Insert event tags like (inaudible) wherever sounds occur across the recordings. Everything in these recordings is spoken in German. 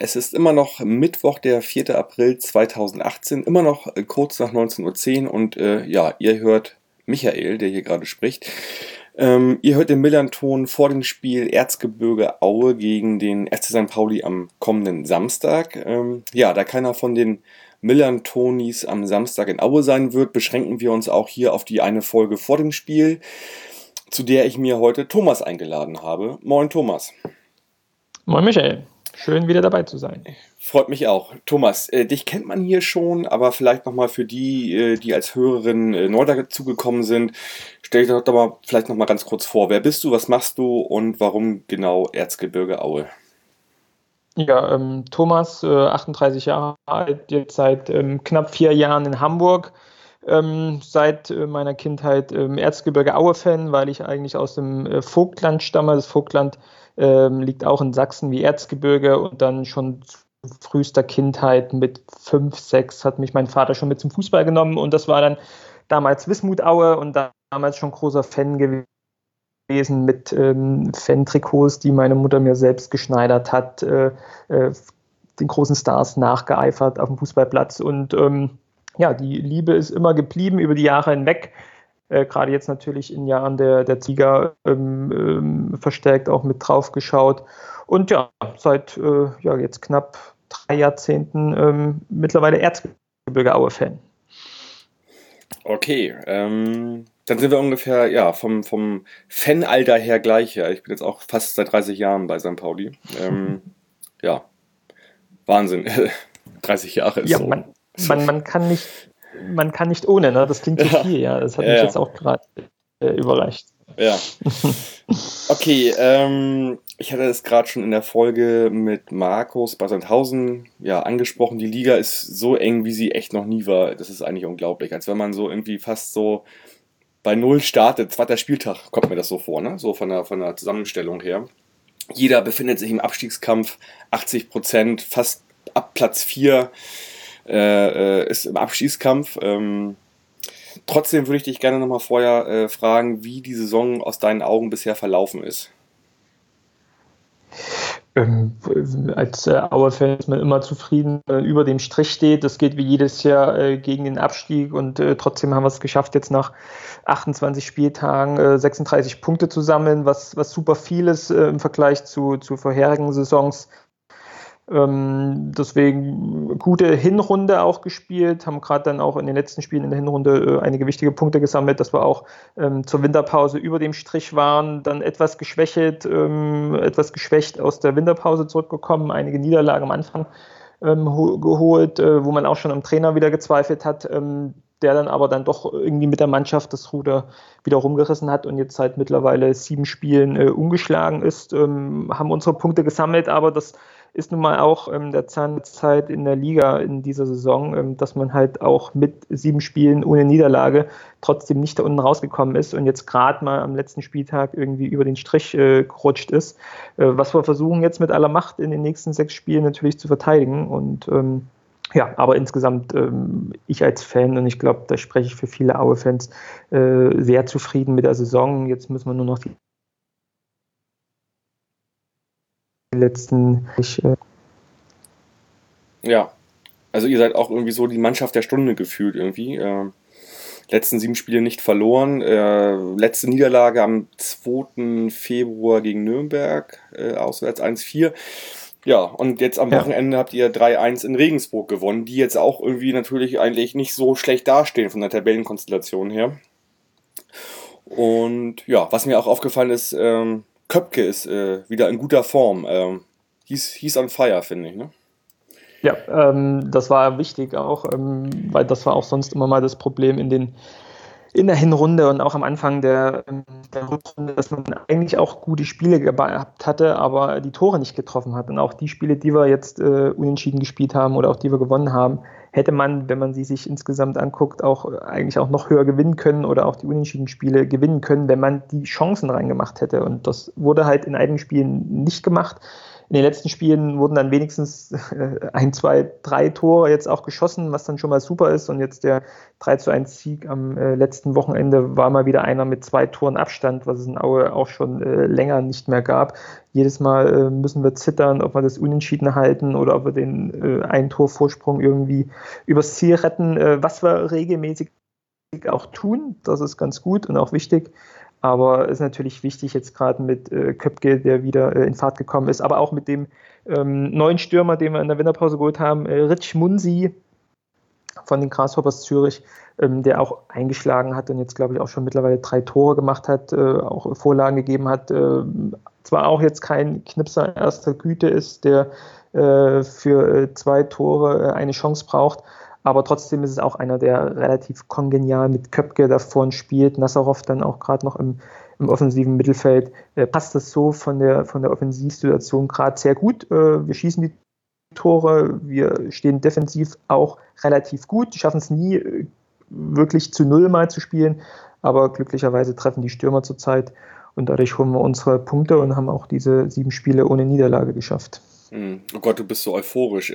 es ist immer noch Mittwoch, der 4. April 2018, immer noch äh, kurz nach 19.10 Uhr und äh, ja, ihr hört Michael, der hier gerade spricht. Ähm, ihr hört den Millanton vor dem Spiel Erzgebirge Aue gegen den FC St. Pauli am kommenden Samstag. Ähm, ja, da keiner von den Millantonis am Samstag in Aue sein wird, beschränken wir uns auch hier auf die eine Folge vor dem Spiel, zu der ich mir heute Thomas eingeladen habe. Moin Thomas. Moin Michael. Schön wieder dabei zu sein. Freut mich auch. Thomas, äh, dich kennt man hier schon, aber vielleicht nochmal für die, äh, die als Hörerin äh, neu dazugekommen sind, stell dich doch mal vielleicht nochmal ganz kurz vor. Wer bist du, was machst du und warum genau Erzgebirge Aue? Ja, ähm, Thomas, äh, 38 Jahre alt, jetzt seit ähm, knapp vier Jahren in Hamburg. Ähm, seit äh, meiner Kindheit ähm, Erzgebirge Aue-Fan, weil ich eigentlich aus dem äh, Vogtland stamme. Das Vogtland ähm, liegt auch in Sachsen wie Erzgebirge und dann schon frühester Kindheit mit fünf, sechs hat mich mein Vater schon mit zum Fußball genommen und das war dann damals Wismut Aue und damals schon großer Fan gewesen mit ähm, Fan-Trikots, die meine Mutter mir selbst geschneidert hat, äh, äh, den großen Stars nachgeeifert auf dem Fußballplatz und ähm, ja, die Liebe ist immer geblieben über die Jahre hinweg äh, gerade jetzt natürlich in Jahren der, der Sieger ähm, ähm, verstärkt auch mit drauf geschaut. Und ja, seit äh, ja, jetzt knapp drei Jahrzehnten ähm, mittlerweile Erzgebirge Aue-Fan. Okay, ähm, dann sind wir ungefähr ja, vom, vom Fanalter her gleich. Ja. Ich bin jetzt auch fast seit 30 Jahren bei St. Pauli. Ähm, ja, Wahnsinn. (laughs) 30 Jahre ist ja, so. Man, man, man kann nicht man kann nicht ohne, ne? Das klingt zu ja. viel, ja. Das hat ja, mich jetzt auch gerade äh, überreicht. Ja. (laughs) Okay, ähm, ich hatte es gerade schon in der Folge mit Markus bei Sandhausen ja, angesprochen. Die Liga ist so eng, wie sie echt noch nie war. Das ist eigentlich unglaublich. Als wenn man so irgendwie fast so bei Null startet. Zweiter Spieltag kommt mir das so vor, ne? So von der, von der Zusammenstellung her. Jeder befindet sich im Abstiegskampf, 80 Prozent, fast ab Platz 4 äh, äh, ist im Abschießkampf. Ähm, trotzdem würde ich dich gerne nochmal vorher äh, fragen, wie die Saison aus deinen Augen bisher verlaufen ist. Ähm, als äh, Auer-Fan ist man immer zufrieden, äh, über dem Strich steht. Das geht wie jedes Jahr äh, gegen den Abstieg und äh, trotzdem haben wir es geschafft, jetzt nach 28 Spieltagen 36 äh, Punkte zu sammeln, was, was super viel ist im Vergleich zu, zu vorherigen Saisons. Ähm, deswegen gute Hinrunde auch gespielt, haben gerade dann auch in den letzten Spielen in der Hinrunde äh, einige wichtige Punkte gesammelt, dass wir auch ähm, zur Winterpause über dem Strich waren, dann etwas geschwächt, ähm, etwas geschwächt aus der Winterpause zurückgekommen, einige Niederlagen am Anfang ähm, geholt, äh, wo man auch schon am Trainer wieder gezweifelt hat, ähm, der dann aber dann doch irgendwie mit der Mannschaft das Ruder wieder rumgerissen hat und jetzt seit mittlerweile sieben Spielen äh, ungeschlagen ist, ähm, haben unsere Punkte gesammelt, aber das ist nun mal auch ähm, der Zahnzeit in der Liga in dieser Saison, ähm, dass man halt auch mit sieben Spielen ohne Niederlage trotzdem nicht da unten rausgekommen ist und jetzt gerade mal am letzten Spieltag irgendwie über den Strich äh, gerutscht ist. Äh, was wir versuchen jetzt mit aller Macht in den nächsten sechs Spielen natürlich zu verteidigen und ähm, ja, aber insgesamt ähm, ich als Fan und ich glaube, da spreche ich für viele Aue-Fans äh, sehr zufrieden mit der Saison. Jetzt müssen wir nur noch die letzten. Ich, äh ja, also ihr seid auch irgendwie so die Mannschaft der Stunde gefühlt irgendwie. Äh, letzten sieben Spiele nicht verloren. Äh, letzte Niederlage am 2. Februar gegen Nürnberg, äh, auswärts 1-4. Ja, und jetzt am ja. Wochenende habt ihr 3-1 in Regensburg gewonnen, die jetzt auch irgendwie natürlich eigentlich nicht so schlecht dastehen von der Tabellenkonstellation her. Und ja, was mir auch aufgefallen ist, ähm, Köpke ist äh, wieder in guter Form. Ähm, hieß, hieß on fire, finde ich, ne? Ja, ähm, das war wichtig auch, ähm, weil das war auch sonst immer mal das Problem in den in der Hinrunde und auch am Anfang der, ähm, der Rückrunde, dass man eigentlich auch gute Spiele gehabt hatte, aber die Tore nicht getroffen hat. Und auch die Spiele, die wir jetzt äh, unentschieden gespielt haben oder auch die wir gewonnen haben, hätte man, wenn man sie sich insgesamt anguckt, auch eigentlich auch noch höher gewinnen können oder auch die unentschieden Spiele gewinnen können, wenn man die Chancen reingemacht hätte. Und das wurde halt in einigen Spielen nicht gemacht. In den letzten Spielen wurden dann wenigstens äh, ein, zwei, drei Tore jetzt auch geschossen, was dann schon mal super ist. Und jetzt der 3 zu 1 Sieg am äh, letzten Wochenende war mal wieder einer mit zwei Toren Abstand, was es in Aue auch schon äh, länger nicht mehr gab. Jedes Mal äh, müssen wir zittern, ob wir das Unentschieden halten oder ob wir den äh, ein Tor Vorsprung irgendwie übers Ziel retten, äh, was wir regelmäßig auch tun. Das ist ganz gut und auch wichtig. Aber ist natürlich wichtig, jetzt gerade mit äh, Köpke, der wieder äh, in Fahrt gekommen ist, aber auch mit dem ähm, neuen Stürmer, den wir in der Winterpause geholt haben, äh, Rich Munsi von den Grasshoppers Zürich, ähm, der auch eingeschlagen hat und jetzt, glaube ich, auch schon mittlerweile drei Tore gemacht hat, äh, auch Vorlagen gegeben hat. Äh, zwar auch jetzt kein Knipser erster Güte ist, der äh, für zwei Tore eine Chance braucht, aber trotzdem ist es auch einer, der relativ kongenial mit Köpke da vorne spielt. Nassarow dann auch gerade noch im, im, offensiven Mittelfeld. Äh, passt das so von der, von der Offensivsituation gerade sehr gut. Äh, wir schießen die Tore, wir stehen defensiv auch relativ gut, schaffen es nie äh, wirklich zu Null mal zu spielen, aber glücklicherweise treffen die Stürmer zurzeit und dadurch holen wir unsere Punkte und haben auch diese sieben Spiele ohne Niederlage geschafft. Hm. Oh Gott, du bist so euphorisch.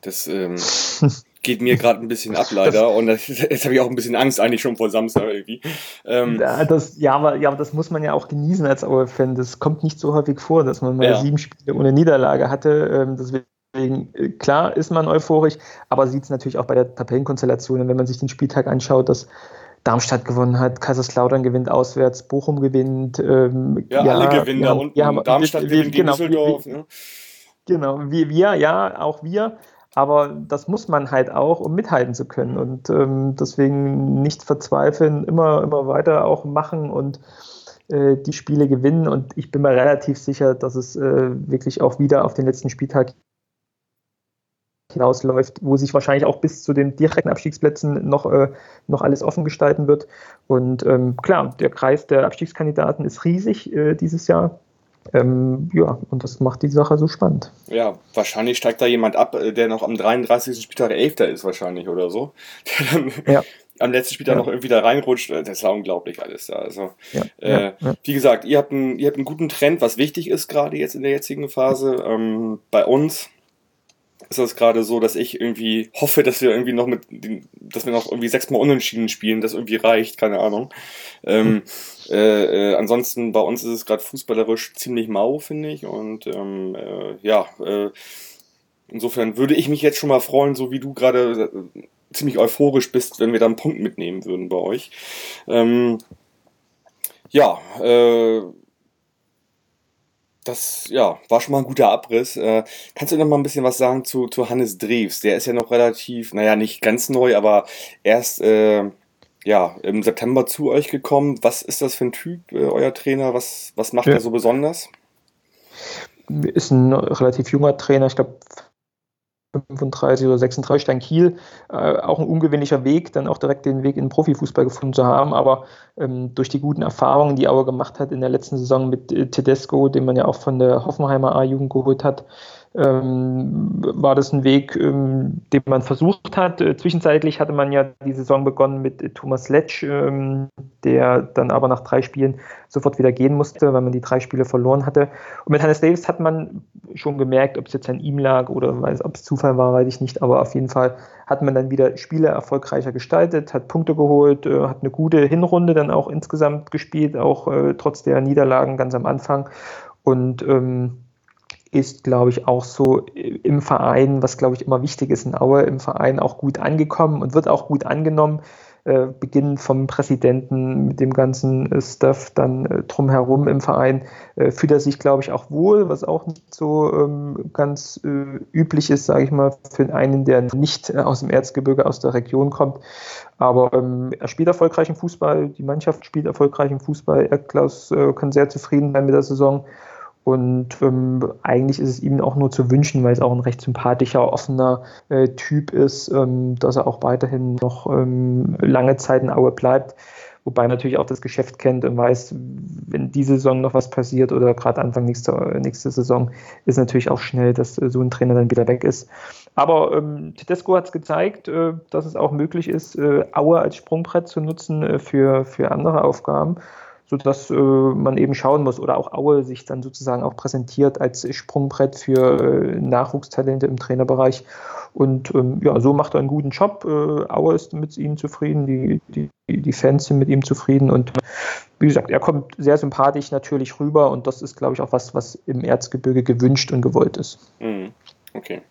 Das ähm, (laughs) geht mir gerade ein bisschen ab leider und das, jetzt habe ich auch ein bisschen Angst eigentlich schon vor Samstag irgendwie. Ähm, ja, das, ja, aber, ja, aber das muss man ja auch genießen als Aue-Fan. Das kommt nicht so häufig vor, dass man mal ja. sieben Spiele ohne Niederlage hatte. Ähm, deswegen, äh, klar ist man euphorisch, aber sieht es natürlich auch bei der Tabellenkonstellation. Und wenn man sich den Spieltag anschaut, dass Darmstadt gewonnen hat, Kaiserslautern gewinnt auswärts, Bochum gewinnt. Ähm, ja, ja, alle gewinnen da unten. Darmstadt gewinnt genau, Düsseldorf. Ne? Genau, wir, wir, ja, auch wir. Aber das muss man halt auch, um mithalten zu können. Und ähm, deswegen nicht verzweifeln, immer, immer weiter auch machen und äh, die Spiele gewinnen. Und ich bin mir relativ sicher, dass es äh, wirklich auch wieder auf den letzten Spieltag hinausläuft, wo sich wahrscheinlich auch bis zu den direkten Abstiegsplätzen noch, äh, noch alles offen gestalten wird. Und ähm, klar, der Kreis der Abstiegskandidaten ist riesig äh, dieses Jahr. Ähm, ja, und das macht die Sache so spannend. Ja, wahrscheinlich steigt da jemand ab, äh, der noch am 33. Spieltag Elfter ist, wahrscheinlich oder so. (laughs) Der dann ja. am letzten Spieltag ja. noch irgendwie da reinrutscht. Das ist ja unglaublich alles. Also, ja. Äh, wie gesagt, ihr habt, einen, ihr habt einen guten Trend, was wichtig ist, gerade jetzt in der jetzigen Phase. Ähm, bei uns ist das gerade so, dass ich irgendwie hoffe, dass wir irgendwie noch mit, den, dass wir noch irgendwie sechsmal unentschieden spielen, das irgendwie reicht, keine Ahnung. Ähm, (laughs) äh, äh, ansonsten bei uns ist es gerade fußballerisch ziemlich mau, finde ich. Und ähm, äh, ja, äh, insofern würde ich mich jetzt schon mal freuen, so wie du gerade äh, ziemlich euphorisch bist, wenn wir da einen Punkt mitnehmen würden bei euch. Ähm, ja, äh, das ja, war schon mal ein guter Abriss. Äh, kannst du noch mal ein bisschen was sagen zu, zu Hannes Drews? Der ist ja noch relativ, naja, nicht ganz neu, aber erst äh, ja, im September zu euch gekommen. Was ist das für ein Typ, äh, euer Trainer? Was, was macht ja. er so besonders? Ist ein relativ junger Trainer, ich glaube 35 oder 36 Stein Kiel, äh, auch ein ungewöhnlicher Weg, dann auch direkt den Weg in den Profifußball gefunden zu haben. Aber ähm, durch die guten Erfahrungen, die Auer gemacht hat in der letzten Saison mit äh, Tedesco, den man ja auch von der Hoffenheimer A-Jugend geholt hat, ähm, war das ein Weg, ähm, den man versucht hat. Äh, zwischenzeitlich hatte man ja die Saison begonnen mit äh, Thomas Letsch, ähm, der dann aber nach drei Spielen sofort wieder gehen musste, weil man die drei Spiele verloren hatte. Und mit Hannes Davis hat man schon gemerkt, ob es jetzt an ihm lag oder ob es Zufall war, weiß ich nicht, aber auf jeden Fall hat man dann wieder Spiele erfolgreicher gestaltet, hat Punkte geholt, äh, hat eine gute Hinrunde dann auch insgesamt gespielt, auch äh, trotz der Niederlagen ganz am Anfang. Und ähm, ist, glaube ich, auch so im Verein, was, glaube ich, immer wichtig ist in Aue, im Verein auch gut angekommen und wird auch gut angenommen. Äh, beginnen vom Präsidenten mit dem ganzen äh, Stuff dann äh, drumherum im Verein, äh, fühlt er sich, glaube ich, auch wohl, was auch nicht so ähm, ganz äh, üblich ist, sage ich mal, für einen, der nicht äh, aus dem Erzgebirge, aus der Region kommt. Aber ähm, er spielt erfolgreichen Fußball, die Mannschaft spielt erfolgreichen Fußball. Er, Klaus, kann sehr zufrieden sein mit der Saison. Und ähm, eigentlich ist es ihm auch nur zu wünschen, weil es auch ein recht sympathischer, offener äh, Typ ist, ähm, dass er auch weiterhin noch ähm, lange Zeit in Aue bleibt. Wobei er natürlich auch das Geschäft kennt und weiß, wenn diese Saison noch was passiert oder gerade Anfang nächster, nächste Saison, ist natürlich auch schnell, dass äh, so ein Trainer dann wieder weg ist. Aber ähm, Tedesco hat es gezeigt, äh, dass es auch möglich ist, äh, Aue als Sprungbrett zu nutzen äh, für, für andere Aufgaben. Sodass äh, man eben schauen muss oder auch Aue sich dann sozusagen auch präsentiert als Sprungbrett für äh, Nachwuchstalente im Trainerbereich. Und ähm, ja, so macht er einen guten Job. Äh, Aue ist mit ihm zufrieden, die, die, die Fans sind mit ihm zufrieden und wie gesagt, er kommt sehr sympathisch natürlich rüber und das ist, glaube ich, auch was, was im Erzgebirge gewünscht und gewollt ist. Mhm. Okay.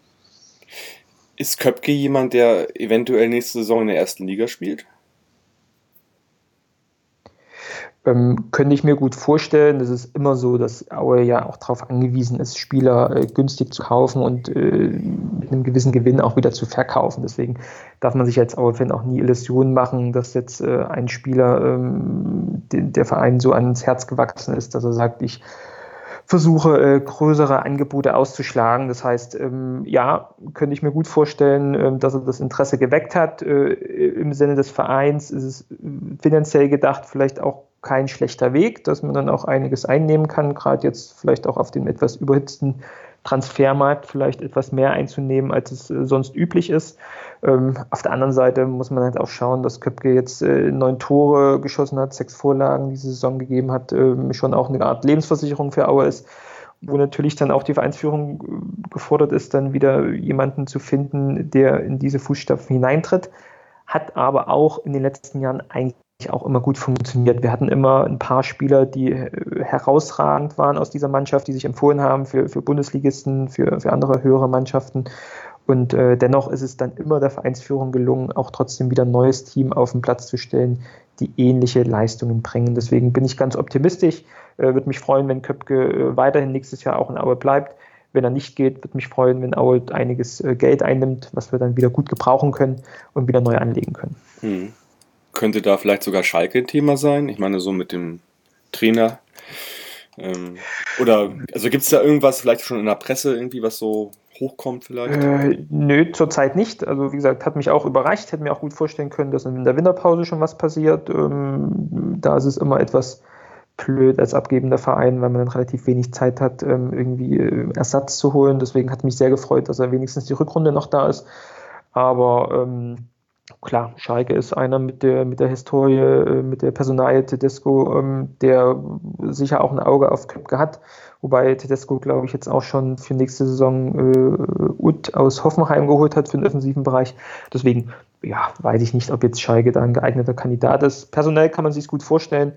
Ist Köpke jemand, der eventuell nächste Saison in der ersten Liga spielt? Ähm, könnte ich mir gut vorstellen. Das ist immer so, dass Aue ja auch darauf angewiesen ist, Spieler äh, günstig zu kaufen und äh, mit einem gewissen Gewinn auch wieder zu verkaufen. Deswegen darf man sich als Aue-Fan auch nie Illusionen machen, dass jetzt äh, ein Spieler, ähm, den, der Verein so ans Herz gewachsen ist, dass er sagt, ich versuche, äh, größere Angebote auszuschlagen. Das heißt, ähm, ja, könnte ich mir gut vorstellen, ähm, dass er das Interesse geweckt hat. Äh, Im Sinne des Vereins ist es finanziell gedacht, vielleicht auch kein schlechter Weg, dass man dann auch einiges einnehmen kann, gerade jetzt vielleicht auch auf dem etwas überhitzten Transfermarkt vielleicht etwas mehr einzunehmen, als es äh, sonst üblich ist. Ähm, auf der anderen Seite muss man halt auch schauen, dass Köpke jetzt äh, neun Tore geschossen hat, sechs Vorlagen diese Saison gegeben hat, ähm, schon auch eine Art Lebensversicherung für Aue ist, wo natürlich dann auch die Vereinsführung äh, gefordert ist, dann wieder jemanden zu finden, der in diese Fußstapfen hineintritt, hat aber auch in den letzten Jahren eigentlich auch immer gut funktioniert. Wir hatten immer ein paar Spieler, die äh, herausragend waren aus dieser Mannschaft, die sich empfohlen haben für, für Bundesligisten, für, für andere höhere Mannschaften. Und äh, dennoch ist es dann immer der Vereinsführung gelungen, auch trotzdem wieder ein neues Team auf den Platz zu stellen, die ähnliche Leistungen bringen. Deswegen bin ich ganz optimistisch. Äh, würde mich freuen, wenn Köpke äh, weiterhin nächstes Jahr auch in Aue bleibt. Wenn er nicht geht, würde mich freuen, wenn Aue einiges äh, Geld einnimmt, was wir dann wieder gut gebrauchen können und wieder neu anlegen können. Hm. Könnte da vielleicht sogar Schalke ein Thema sein? Ich meine, so mit dem Trainer. Ähm, oder, also gibt es da irgendwas vielleicht schon in der Presse irgendwie, was so hochkommt vielleicht? Äh, nö, zurzeit nicht. Also wie gesagt, hat mich auch überrascht, hätte mir auch gut vorstellen können, dass in der Winterpause schon was passiert. Ähm, da ist es immer etwas blöd als abgebender Verein, weil man dann relativ wenig Zeit hat, ähm, irgendwie äh, Ersatz zu holen. Deswegen hat mich sehr gefreut, dass er wenigstens die Rückrunde noch da ist. Aber ähm, klar, Schalke ist einer mit der, mit der Historie, äh, mit der Personalie Tedesco, ähm, der sicher auch ein Auge auf Köpke hat. Wobei Tedesco, glaube ich, jetzt auch schon für nächste Saison äh, Ut aus Hoffenheim geholt hat für den offensiven Bereich. Deswegen, ja, weiß ich nicht, ob jetzt Schalke da ein geeigneter Kandidat ist. Personell kann man sich gut vorstellen,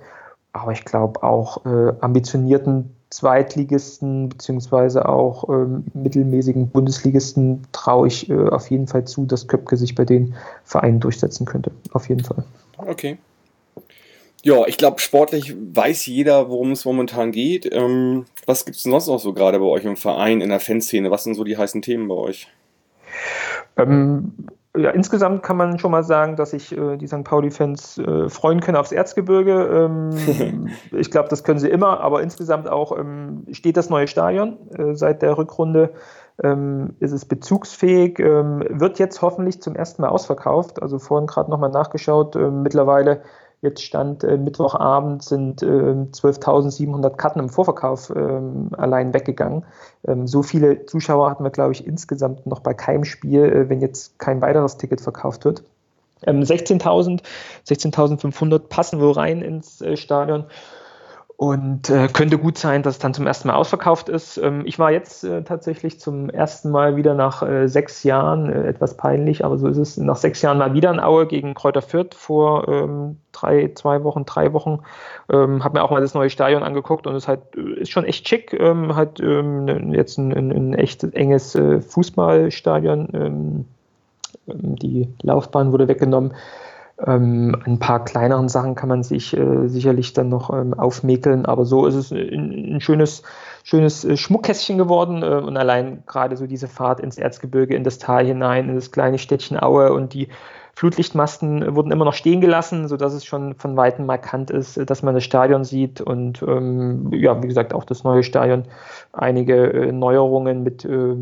aber ich glaube auch äh, ambitionierten Zweitligisten beziehungsweise auch ähm, mittelmäßigen Bundesligisten traue ich äh, auf jeden Fall zu, dass Köpke sich bei den Vereinen durchsetzen könnte. Auf jeden Fall. Okay. Ja, ich glaube, sportlich weiß jeder, worum es momentan geht. Ähm, was gibt es sonst noch so gerade bei euch im Verein, in der Fanszene? Was sind so die heißen Themen bei euch? Ähm, ja, insgesamt kann man schon mal sagen, dass sich äh, die St. Pauli-Fans äh, freuen können aufs Erzgebirge. Ähm, (laughs) ich glaube, das können sie immer, aber insgesamt auch ähm, steht das neue Stadion äh, seit der Rückrunde. Ähm, ist es bezugsfähig, ähm, wird jetzt hoffentlich zum ersten Mal ausverkauft. Also vorhin gerade nochmal nachgeschaut. Ähm, mittlerweile Jetzt stand äh, Mittwochabend sind äh, 12.700 Karten im Vorverkauf äh, allein weggegangen. Ähm, so viele Zuschauer hatten wir, glaube ich, insgesamt noch bei keinem Spiel, äh, wenn jetzt kein weiteres Ticket verkauft wird. Ähm, 16.000, 16.500 passen wohl rein ins äh, Stadion. Und äh, könnte gut sein, dass es dann zum ersten Mal ausverkauft ist. Ähm, ich war jetzt äh, tatsächlich zum ersten Mal wieder nach äh, sechs Jahren, äh, etwas peinlich, aber so ist es, nach sechs Jahren mal wieder in Aue gegen Kräuter Fürth vor ähm, drei, zwei Wochen, drei Wochen. Ähm, habe mir auch mal das neue Stadion angeguckt und es halt, ist schon echt schick. Ähm, hat ähm, ne, jetzt ein, ein, ein, echt enges äh, Fußballstadion. Ähm, ähm, die Laufbahn wurde weggenommen. Ähm, ein paar kleineren Sachen kann man sich äh, sicherlich dann noch ähm, aufmäkeln, aber so ist es ein, ein schönes, schönes äh, Schmuckkästchen geworden äh, und allein gerade so diese Fahrt ins Erzgebirge, in das Tal hinein, in das kleine Städtchen Aue und die Flutlichtmasten wurden immer noch stehen gelassen, sodass es schon von weitem markant ist, dass man das Stadion sieht und ähm, ja, wie gesagt, auch das neue Stadion. Einige äh, Neuerungen mit äh,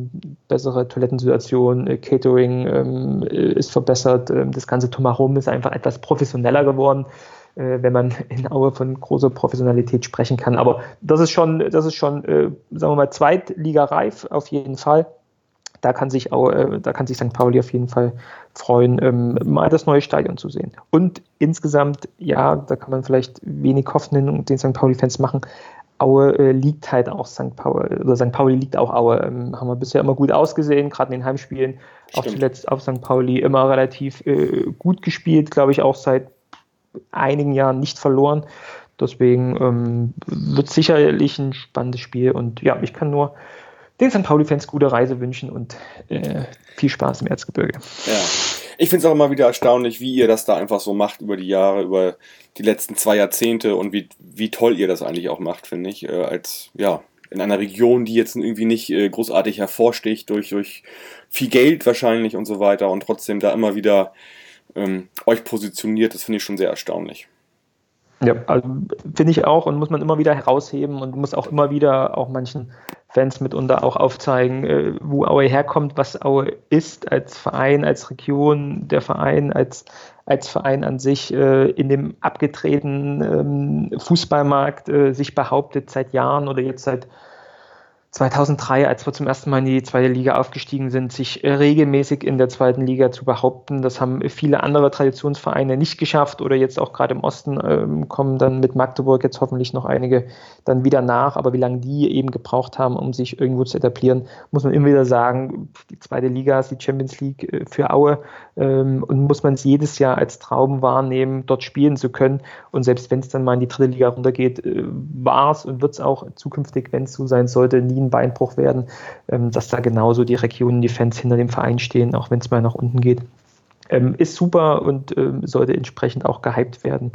besserer Toilettensituation, äh, Catering ähm, ist verbessert. Ähm, das ganze Drumherum ist einfach etwas professioneller geworden äh, wenn man (laughs) in Aue von großer Professionalität sprechen kann. Aber das ist schon, das ist schon, äh, sagen wir mal, zweitligareif auf jeden Fall. Da kann sich auch, äh, da kann sich St. Pauli auf jeden Fall freuen, ähm, mal das neue Stadion zu sehen. Und insgesamt, ja, da kann man vielleicht wenig Hoffnung den St. Pauli-Fans machen. Aue äh, liegt halt auch St. Pauli, oder St. Pauli liegt auch Aue. Ähm, haben wir bisher immer gut ausgesehen, gerade in den Heimspielen. Stimmt. Auch zuletzt auf St. Pauli immer relativ äh, gut gespielt, glaube ich, auch seit einigen Jahren nicht verloren. Deswegen ähm, wird sicherlich ein spannendes Spiel und ja, ich kann nur den St. Pauli-Fans gute Reise wünschen und äh, viel Spaß im Erzgebirge. Ja. Ich finde es auch immer wieder erstaunlich, wie ihr das da einfach so macht über die Jahre, über die letzten zwei Jahrzehnte und wie, wie toll ihr das eigentlich auch macht, finde ich. Äh, als, ja, in einer Region, die jetzt irgendwie nicht äh, großartig hervorsticht, durch, durch viel Geld wahrscheinlich und so weiter und trotzdem da immer wieder ähm, euch positioniert, das finde ich schon sehr erstaunlich. Ja, also finde ich auch und muss man immer wieder herausheben und muss auch immer wieder auch manchen Fans mitunter auch aufzeigen, äh, wo Aue herkommt, was Aue ist als Verein, als Region, der Verein als, als Verein an sich äh, in dem abgetretenen ähm, Fußballmarkt äh, sich behauptet seit Jahren oder jetzt seit 2003, als wir zum ersten Mal in die zweite Liga aufgestiegen sind, sich regelmäßig in der zweiten Liga zu behaupten. Das haben viele andere Traditionsvereine nicht geschafft oder jetzt auch gerade im Osten ähm, kommen dann mit Magdeburg jetzt hoffentlich noch einige dann wieder nach. Aber wie lange die eben gebraucht haben, um sich irgendwo zu etablieren, muss man immer wieder sagen, die zweite Liga ist die Champions League äh, für Aue ähm, und muss man es jedes Jahr als Traum wahrnehmen, dort spielen zu können. Und selbst wenn es dann mal in die dritte Liga runtergeht, äh, war es und wird es auch zukünftig, wenn es so sein sollte, nie ein Beinbruch werden, ähm, dass da genauso die Regionen, die Fans hinter dem Verein stehen, auch wenn es mal nach unten geht. Ähm, ist super und ähm, sollte entsprechend auch gehypt werden.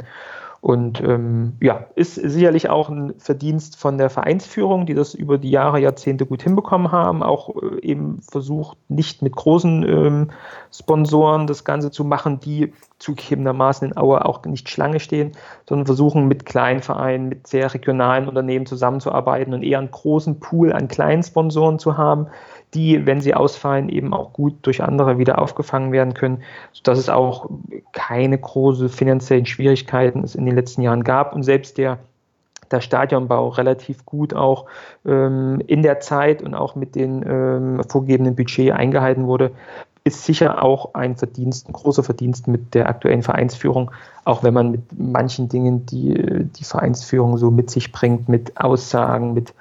Und ähm, ja, ist sicherlich auch ein Verdienst von der Vereinsführung, die das über die Jahre, Jahrzehnte gut hinbekommen haben. Auch äh, eben versucht, nicht mit großen ähm, Sponsoren das Ganze zu machen, die zugegebenermaßen in Aue auch nicht Schlange stehen, sondern versuchen mit kleinen Vereinen, mit sehr regionalen Unternehmen zusammenzuarbeiten und eher einen großen Pool an kleinen Sponsoren zu haben, die, wenn sie ausfallen, eben auch gut durch andere wieder aufgefangen werden können, sodass es auch keine großen finanziellen Schwierigkeiten es in den letzten Jahren gab. Und selbst der der Stadionbau relativ gut auch ähm, in der Zeit und auch mit den ähm, vorgegebenen Budget eingehalten wurde, ist sicher auch ein Verdienst, ein großer Verdienst mit der aktuellen Vereinsführung, auch wenn man mit manchen Dingen, die die Vereinsführung so mit sich bringt, mit Aussagen, mit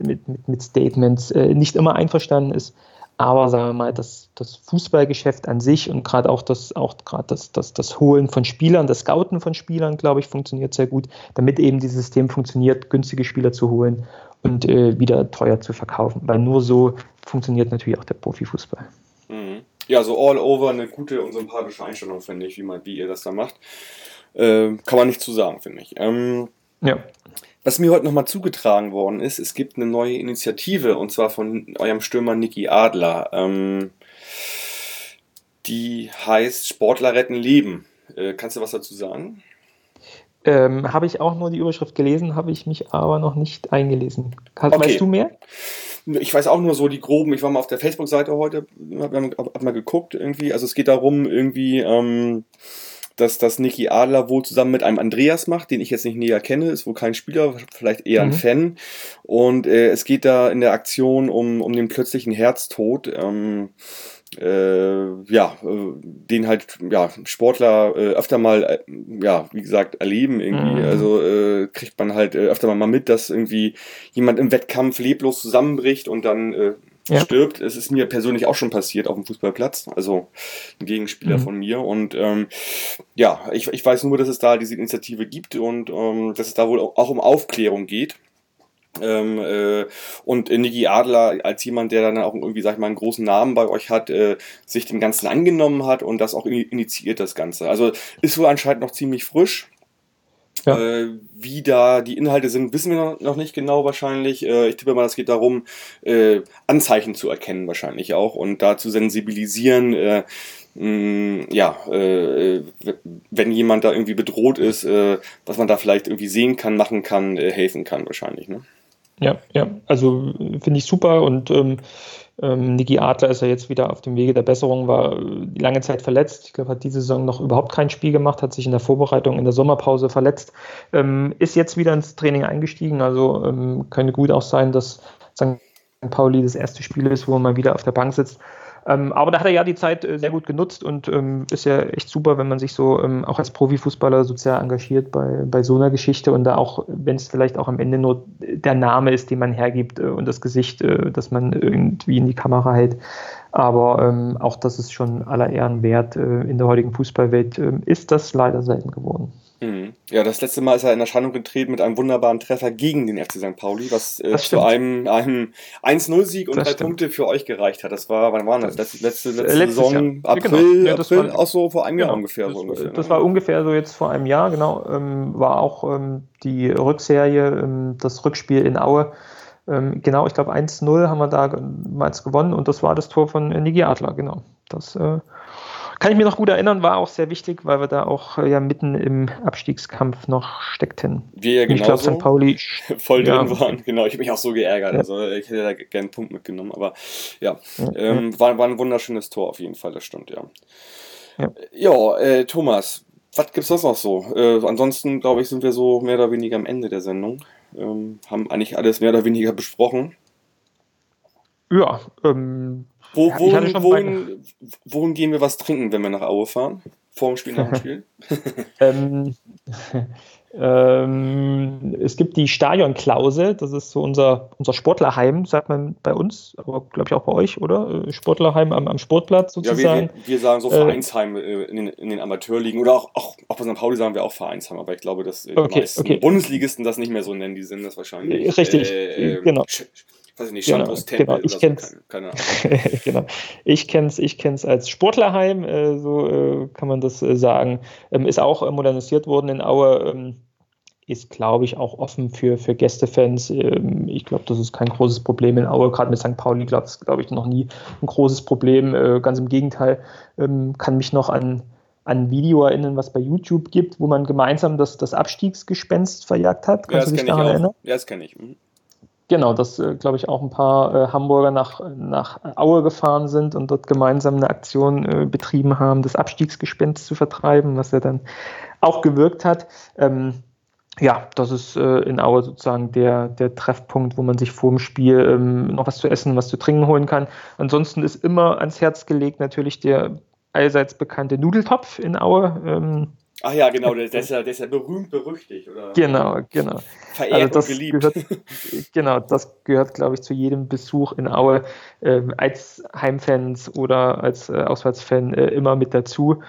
mit, mit, mit Statements äh, nicht immer einverstanden ist. Aber sagen wir mal, das, das Fußballgeschäft an sich und gerade auch das, auch gerade das, das, das Holen von Spielern, das Scouten von Spielern, glaube ich, funktioniert sehr gut, damit eben dieses System funktioniert, günstige Spieler zu holen und äh, wieder teuer zu verkaufen. Weil nur so funktioniert natürlich auch der Profifußball. Mhm. Ja, so all over eine gute und sympathische Einstellung, finde ich, wie, man, wie ihr das da macht. Äh, kann man nicht zu sagen, finde ich. Ähm, ja. Was mir heute nochmal zugetragen worden ist, es gibt eine neue Initiative und zwar von eurem Stürmer Niki Adler. Ähm, die heißt Sportler retten Leben. Äh, kannst du was dazu sagen? Ähm, habe ich auch nur die Überschrift gelesen, habe ich mich aber noch nicht eingelesen. Kannst, okay. Weißt du mehr? Ich weiß auch nur so die groben, ich war mal auf der Facebook-Seite heute, habe hab mal geguckt irgendwie. Also es geht darum, irgendwie. Ähm, dass das Niki Adler wohl zusammen mit einem Andreas macht, den ich jetzt nicht näher kenne, ist wohl kein Spieler, vielleicht eher ein mhm. Fan. Und äh, es geht da in der Aktion um, um den plötzlichen Herztod. Ähm, äh, ja, äh, den halt ja, Sportler äh, öfter mal, äh, ja, wie gesagt, erleben irgendwie. Mhm. Also äh, kriegt man halt äh, öfter mal mit, dass irgendwie jemand im Wettkampf leblos zusammenbricht und dann äh, ja. stirbt. Es ist mir persönlich auch schon passiert auf dem Fußballplatz, also ein Gegenspieler mhm. von mir. Und ähm, ja, ich, ich weiß nur, dass es da diese Initiative gibt und ähm, dass es da wohl auch um Aufklärung geht. Ähm, äh, und Niki Adler als jemand, der dann auch irgendwie, sag ich mal, einen großen Namen bei euch hat, äh, sich dem Ganzen angenommen hat und das auch initiiert, das Ganze. Also ist wohl anscheinend noch ziemlich frisch. Ja. Äh, wie da die Inhalte sind, wissen wir noch nicht genau wahrscheinlich. Äh, ich tippe mal, es geht darum, äh, Anzeichen zu erkennen wahrscheinlich auch und da zu sensibilisieren. Äh, mh, ja, äh, wenn jemand da irgendwie bedroht ist, äh, was man da vielleicht irgendwie sehen kann, machen kann, helfen kann wahrscheinlich. Ne? Ja, ja, also finde ich super und ähm, ähm, Niki Adler ist ja jetzt wieder auf dem Wege der Besserung, war die lange Zeit verletzt. Ich glaube, hat diese Saison noch überhaupt kein Spiel gemacht, hat sich in der Vorbereitung in der Sommerpause verletzt, ähm, ist jetzt wieder ins Training eingestiegen. Also ähm, könnte gut auch sein, dass St. Pauli das erste Spiel ist, wo er mal wieder auf der Bank sitzt. Ähm, aber da hat er ja die Zeit äh, sehr gut genutzt und ähm, ist ja echt super, wenn man sich so ähm, auch als Profifußballer sozial engagiert bei, bei so einer Geschichte und da auch, wenn es vielleicht auch am Ende nur der Name ist, den man hergibt äh, und das Gesicht, äh, das man irgendwie in die Kamera hält. Aber ähm, auch das ist schon aller Ehren wert. Äh, in der heutigen Fußballwelt äh, ist das leider selten geworden. Mhm. Ja, das letzte Mal ist er in Erscheinung getreten mit einem wunderbaren Treffer gegen den FC St. Pauli, was äh, zu einem, einem 1-0-Sieg und das drei stimmt. Punkte für euch gereicht hat. Das war, wann war das? Letzte, letzte, letzte Saison, Jahr. April, genau. ja, April, war, auch so vor einem Jahr genau. ungefähr. Das, so ungefähr, das ne? war ungefähr so jetzt vor einem Jahr, genau. Ähm, war auch ähm, die Rückserie, ähm, das Rückspiel in Aue. Ähm, genau, ich glaube 1-0 haben wir damals gewonnen und das war das Tor von Niki Adler, genau. Das äh, kann ich mir noch gut erinnern, war auch sehr wichtig, weil wir da auch äh, ja mitten im Abstiegskampf noch steckten. Wir (laughs) ja genauso. Ich glaube, St. Pauli voll ja. drin waren. Genau, ich habe mich auch so geärgert. Ja. Also ich hätte da gerne einen Punkt mitgenommen, aber ja, ja, ähm, war, war ein wunderschönes Tor auf jeden Fall, das stimmt, ja. Ja, ja äh, Thomas, was gibt es sonst noch so? Äh, ansonsten, glaube ich, sind wir so mehr oder weniger am Ende der Sendung. Ähm, haben eigentlich alles mehr oder weniger besprochen. Ja, ähm, wo, wohin, wohin, wohin, gehen wir was trinken, wenn wir nach Aue fahren? Vor dem Spiel, nach dem (laughs) Spiel? ähm, (laughs) ähm, es gibt die Stadionklause, das ist so unser, unser Sportlerheim, sagt man bei uns, aber glaube ich auch bei euch, oder? Äh, Sportlerheim am, am Sportplatz sozusagen. Ja, wir, wir sagen so äh, Vereinsheim äh, in, den, in den Amateurligen oder auch, auch, auch bei St. Pauli sagen wir auch Vereinsheim, aber ich glaube, dass äh, okay, die meisten okay. Bundesligisten das nicht mehr so nennen, die sind das wahrscheinlich. Richtig, äh, genau weiß ich nicht, genau, (laughs) genau. Ich kenn's, so, keine, keine genau. Ich kenne es ich kenn's als Sportlerheim, äh, so äh, kann man das äh, sagen. Ähm, ist auch äh, modernisiert worden in Aue. Ähm, ist, glaube ich, auch offen für, für Gästefans. Ähm, ich glaube, das ist kein großes Problem in Aue. Gerade mit St. Pauli glaube glaub ich, noch nie ein großes Problem. Äh, ganz im Gegenteil, ähm, kann mich noch an an ein Video erinnern, was bei YouTube gibt, wo man gemeinsam das, das Abstiegsgespenst verjagt hat. Kannst ja, du dich daran erinnern? Ja, das kenne ich. Mhm. Genau, dass, äh, glaube ich, auch ein paar äh, Hamburger nach, nach Aue gefahren sind und dort gemeinsam eine Aktion äh, betrieben haben, das Abstiegsgespenst zu vertreiben, was ja dann auch gewirkt hat. Ähm, ja, das ist äh, in Aue sozusagen der, der Treffpunkt, wo man sich vor dem Spiel ähm, noch was zu essen, was zu trinken holen kann. Ansonsten ist immer ans Herz gelegt natürlich der allseits bekannte Nudeltopf in Aue. Ähm, Ach ja, genau, der, der, ist, ja, der ist ja berühmt berüchtigt, oder? Genau, genau. Verehrt also und geliebt. Gehört, (laughs) genau, das gehört, glaube ich, zu jedem Besuch in Aue äh, als Heimfans oder als äh, Auswärtsfan äh, immer mit dazu.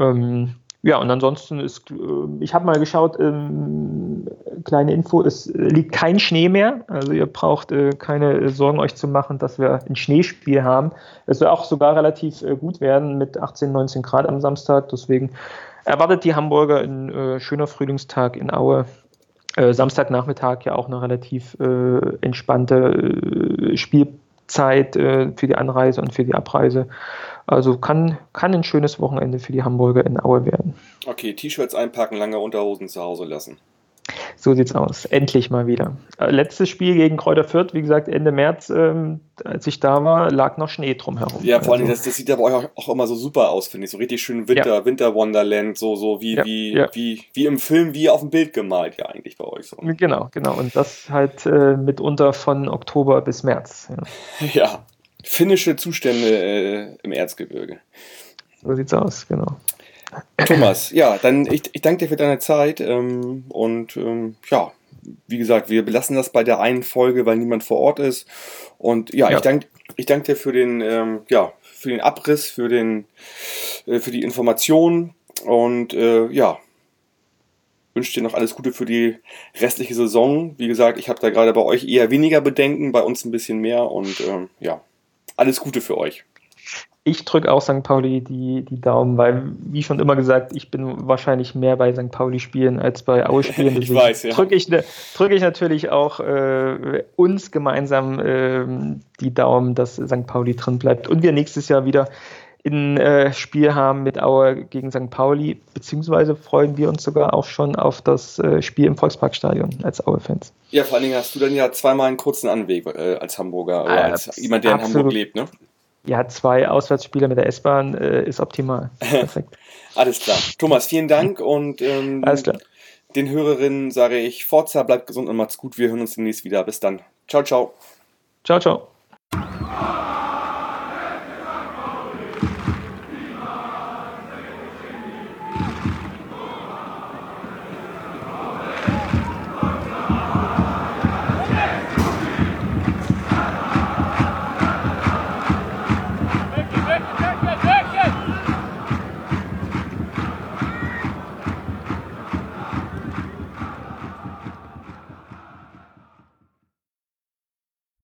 Ähm, ja, und ansonsten ist, äh, ich habe mal geschaut, ähm, kleine Info, es liegt kein Schnee mehr. Also ihr braucht äh, keine Sorgen euch zu machen, dass wir ein Schneespiel haben. Es soll auch sogar relativ äh, gut werden mit 18, 19 Grad am Samstag. Deswegen erwartet die Hamburger ein äh, schöner Frühlingstag in Aue. Äh, Samstagnachmittag ja auch eine relativ äh, entspannte äh, Spielzeit äh, für die Anreise und für die Abreise. Also kann, kann ein schönes Wochenende für die Hamburger in Aue werden. Okay, T-Shirts einpacken, lange Unterhosen zu Hause lassen. So sieht's aus. Endlich mal wieder. Äh, letztes Spiel gegen Kräuter Fürth, wie gesagt, Ende März, ähm, als ich da war, lag noch Schnee drumherum. Ja, vor allem, also, das, das sieht aber auch, auch, immer so super aus, finde ich. So richtig schön Winter, ja. Winter Wonderland, so, so wie, ja, wie, ja. wie, wie im Film, wie auf dem Bild gemalt, ja, eigentlich bei euch. So. Genau, genau. Und das halt äh, mitunter von Oktober bis März. Ja, (laughs) finnische Zustände äh, im Erzgebirge. So sieht's aus, genau. Thomas, ja, dann ich, ich danke dir für deine Zeit ähm, und ähm, ja, wie gesagt, wir belassen das bei der einen Folge, weil niemand vor Ort ist. Und ja, ja. ich danke ich dank dir für den, ähm, ja, für den Abriss, für, den, äh, für die Information und äh, ja, wünsche dir noch alles Gute für die restliche Saison. Wie gesagt, ich habe da gerade bei euch eher weniger Bedenken, bei uns ein bisschen mehr und ähm, ja, alles Gute für euch ich drücke auch St. Pauli die, die Daumen, weil, wie schon immer gesagt, ich bin wahrscheinlich mehr bei St. Pauli spielen als bei Aue (laughs) spielen. ich weiß, ja. Drücke ich, drück ich natürlich auch äh, uns gemeinsam äh, die Daumen, dass St. Pauli drin bleibt und wir nächstes Jahr wieder ein äh, Spiel haben mit Aue gegen St. Pauli, beziehungsweise freuen wir uns sogar auch schon auf das äh, Spiel im Volksparkstadion als Aue-Fans. Ja, vor allen Dingen hast du dann ja zweimal einen kurzen Anweg äh, als Hamburger oder als jemand, der Absolut. in Hamburg lebt, ne? Ja, zwei Auswärtsspiele mit der S-Bahn äh, ist optimal. (laughs) Perfekt. Alles klar. Thomas, vielen Dank und ähm, Alles klar. den Hörerinnen sage ich, Forza, bleibt gesund und macht's gut. Wir hören uns demnächst wieder. Bis dann. Ciao, ciao. Ciao, ciao.